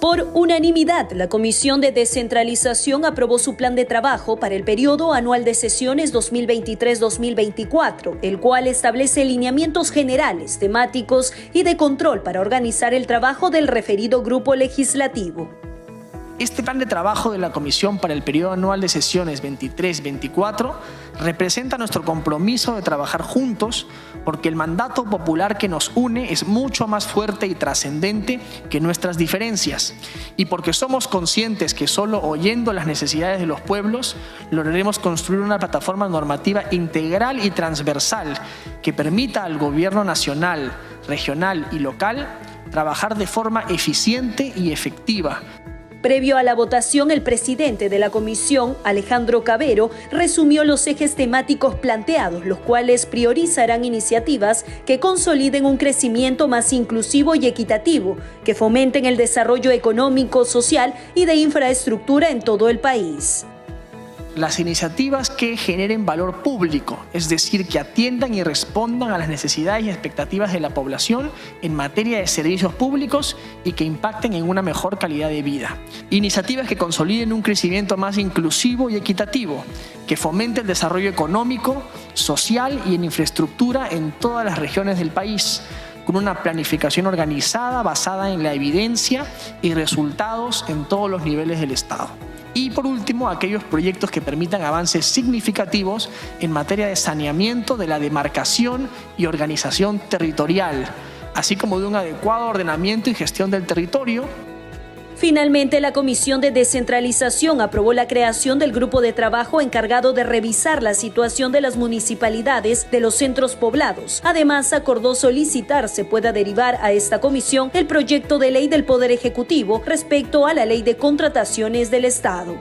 Por unanimidad, la Comisión de Descentralización aprobó su plan de trabajo para el periodo anual de sesiones 2023-2024, el cual establece lineamientos generales, temáticos y de control para organizar el trabajo del referido grupo legislativo. Este plan de trabajo de la Comisión para el periodo anual de sesiones 23-24 representa nuestro compromiso de trabajar juntos porque el mandato popular que nos une es mucho más fuerte y trascendente que nuestras diferencias. Y porque somos conscientes que solo oyendo las necesidades de los pueblos lograremos construir una plataforma normativa integral y transversal que permita al gobierno nacional, regional y local trabajar de forma eficiente y efectiva Previo a la votación, el presidente de la comisión, Alejandro Cabero, resumió los ejes temáticos planteados, los cuales priorizarán iniciativas que consoliden un crecimiento más inclusivo y equitativo, que fomenten el desarrollo económico, social y de infraestructura en todo el país las iniciativas que generen valor público, es decir, que atiendan y respondan a las necesidades y expectativas de la población en materia de servicios públicos y que impacten en una mejor calidad de vida. Iniciativas que consoliden un crecimiento más inclusivo y equitativo, que fomente el desarrollo económico, social y en infraestructura en todas las regiones del país con una planificación organizada basada en la evidencia y resultados en todos los niveles del Estado. Y por último, aquellos proyectos que permitan avances significativos en materia de saneamiento de la demarcación y organización territorial, así como de un adecuado ordenamiento y gestión del territorio Finalmente, la Comisión de Descentralización aprobó la creación del grupo de trabajo encargado de revisar la situación de las municipalidades de los centros poblados. Además, acordó solicitar se pueda derivar a esta comisión el proyecto de ley del Poder Ejecutivo respecto a la ley de contrataciones del Estado.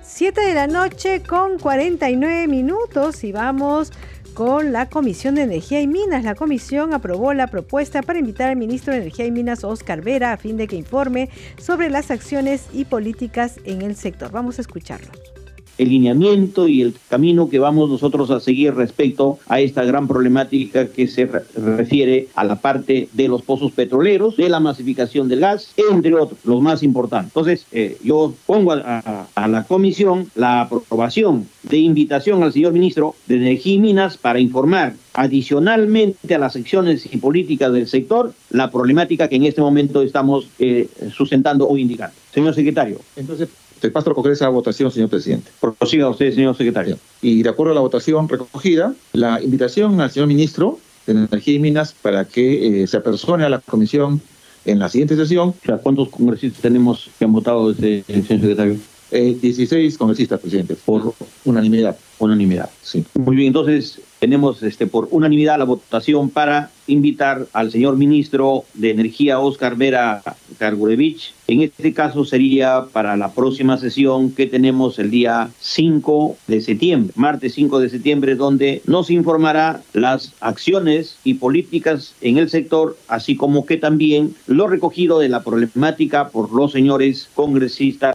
7 de la noche con 49 minutos y vamos con la Comisión de Energía y Minas. La comisión aprobó la propuesta para invitar al ministro de Energía y Minas, Oscar Vera, a fin de que informe sobre las acciones y políticas en el sector. Vamos a escucharlos el lineamiento y el camino que vamos nosotros a seguir respecto a esta gran problemática que se refiere a la parte de los pozos petroleros, de la masificación del gas, entre otros, los más importantes. Entonces, eh, yo pongo a, la comisión la aprobación de invitación al señor ministro de Energía y Minas para informar adicionalmente a las acciones y políticas del sector la problemática que en este momento estamos eh, sustentando o indicando. Señor secretario. Entonces, el paso con esa votación, señor presidente. Prosiga usted, señor secretario. Y de acuerdo a la votación recogida, la invitación al señor ministro de Energía y Minas para que eh, se apersone a la comisión en la siguiente sesión. O sea, ¿cuántos congresistas tenemos que han votado ese señor secretario? Eh, 16 congresistas, presidente, por unanimidad. Unanimidad. Sí. Muy bien, entonces tenemos este, por unanimidad la votación para invitar al señor ministro de Energía, Oscar Vera Kargurevich. En este caso sería para la próxima sesión que tenemos el día 5 de septiembre, martes 5 de septiembre, donde nos informará las acciones y políticas en el sector, así como que también lo recogido de la problemática por los señores congresistas.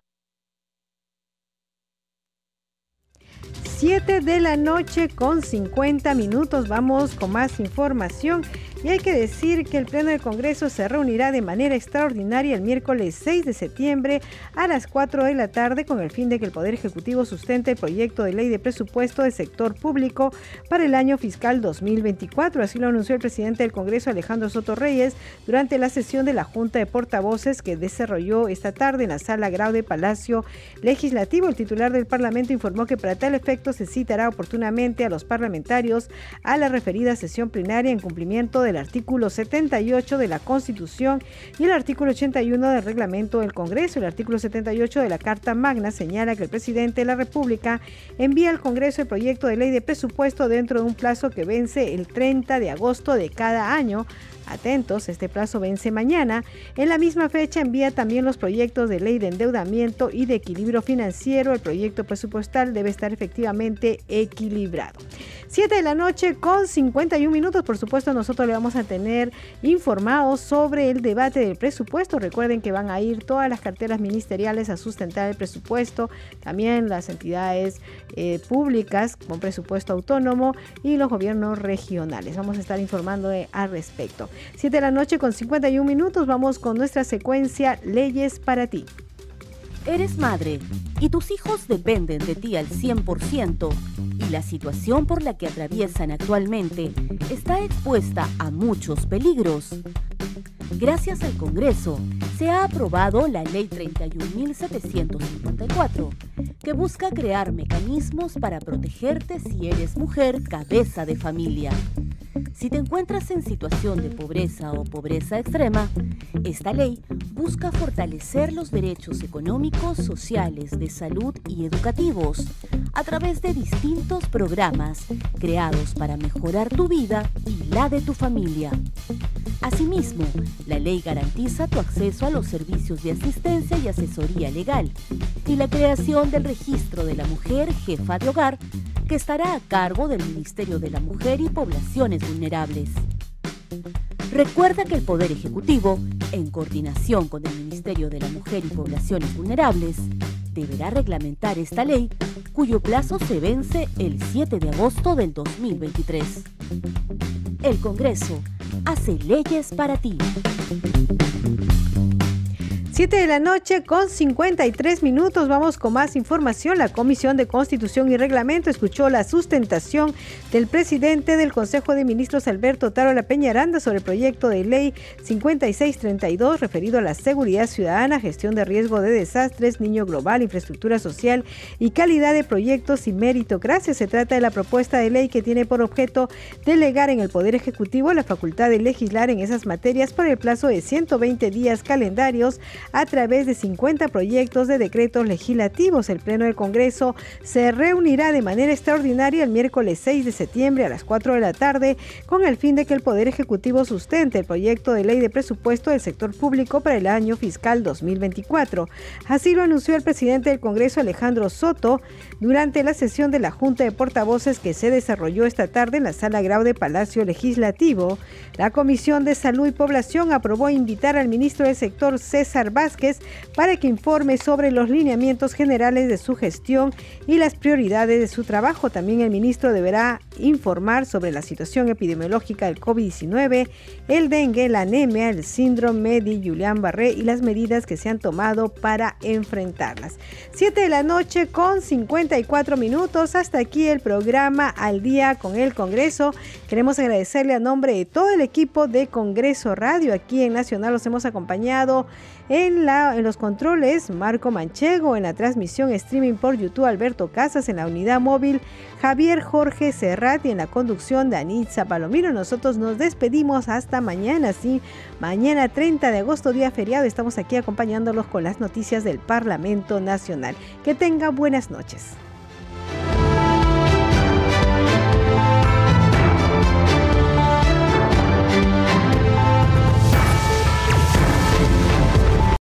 7 de la noche con 50 minutos. Vamos con más información. Y hay que decir que el Pleno del Congreso se reunirá de manera extraordinaria el miércoles 6 de septiembre a las 4 de la tarde con el fin de que el Poder Ejecutivo sustente el proyecto de ley de presupuesto del sector público para el año fiscal 2024. Así lo anunció el presidente del Congreso, Alejandro Soto Reyes, durante la sesión de la Junta de Portavoces que desarrolló esta tarde en la sala Grau de Palacio Legislativo. El titular del Parlamento informó que para tal efecto se citará oportunamente a los parlamentarios a la referida sesión plenaria en cumplimiento del artículo 78 de la Constitución y el artículo 81 del reglamento del Congreso. El artículo 78 de la Carta Magna señala que el presidente de la República envía al Congreso el proyecto de ley de presupuesto dentro de un plazo que vence el 30 de agosto de cada año Atentos, este plazo vence mañana. En la misma fecha envía también los proyectos de ley de endeudamiento y de equilibrio financiero. El proyecto presupuestal debe estar efectivamente equilibrado. 7 de la noche con 51 minutos. Por supuesto, nosotros le vamos a tener informados sobre el debate del presupuesto. Recuerden que van a ir todas las carteras ministeriales a sustentar el presupuesto, también las entidades eh, públicas con presupuesto autónomo y los gobiernos regionales. Vamos a estar informando de, al respecto. 7 de la noche con 51 minutos. Vamos con nuestra secuencia Leyes para ti. Eres madre y tus hijos dependen de ti al 100% y la situación por la que atraviesan actualmente está expuesta a muchos peligros. Gracias al Congreso, se ha aprobado la Ley 31.754, que busca crear mecanismos para protegerte si eres mujer cabeza de familia. Si te encuentras en situación de pobreza o pobreza extrema, esta ley busca fortalecer los derechos económicos, sociales, de salud y educativos a través de distintos programas creados para mejorar tu vida y la de tu familia. Asimismo, la ley garantiza tu acceso a los servicios de asistencia y asesoría legal y la creación del registro de la mujer jefa de hogar que estará a cargo del Ministerio de la Mujer y Poblaciones Vulnerables. Recuerda que el Poder Ejecutivo, en coordinación con el Ministerio de la Mujer y Poblaciones Vulnerables, deberá reglamentar esta ley cuyo plazo se vence el 7 de agosto del 2023. El Congreso hace leyes para ti. 7 de la noche con 53 minutos. Vamos con más información. La Comisión de Constitución y Reglamento escuchó la sustentación del presidente del Consejo de Ministros, Alberto Tarola Peñaranda, sobre el proyecto de ley 5632 referido a la seguridad ciudadana, gestión de riesgo de desastres, niño global, infraestructura social y calidad de proyectos y meritocracia. Se trata de la propuesta de ley que tiene por objeto delegar en el Poder Ejecutivo la facultad de legislar en esas materias por el plazo de 120 días calendarios a través de 50 proyectos de decretos legislativos. El Pleno del Congreso se reunirá de manera extraordinaria el miércoles 6 de septiembre a las 4 de la tarde con el fin de que el Poder Ejecutivo sustente el proyecto de ley de presupuesto del sector público para el año fiscal 2024. Así lo anunció el presidente del Congreso Alejandro Soto durante la sesión de la Junta de Portavoces que se desarrolló esta tarde en la Sala Grau de Palacio Legislativo. La Comisión de Salud y Población aprobó invitar al ministro del sector César Vázquez para que informe sobre los lineamientos generales de su gestión y las prioridades de su trabajo. También el ministro deberá informar sobre la situación epidemiológica del COVID-19, el dengue, la anemia, el síndrome de Julián Barré y las medidas que se han tomado para enfrentarlas. 7 de la noche con 54 minutos. Hasta aquí el programa Al Día con el Congreso. Queremos agradecerle a nombre de todo el equipo de Congreso Radio. Aquí en Nacional los hemos acompañado En, los controles, Marco Manchego, en la transmisión streaming por YouTube, Alberto Casas, en la unidad móvil, Javier Jorge Serrat y en la conducción, Danitza Palomino. Nosotros nos despedimos hasta mañana, sí, mañana 30 de agosto, día feriado, estamos aquí acompañándolos con las noticias del Parlamento Nacional. Que tenga buenas noches.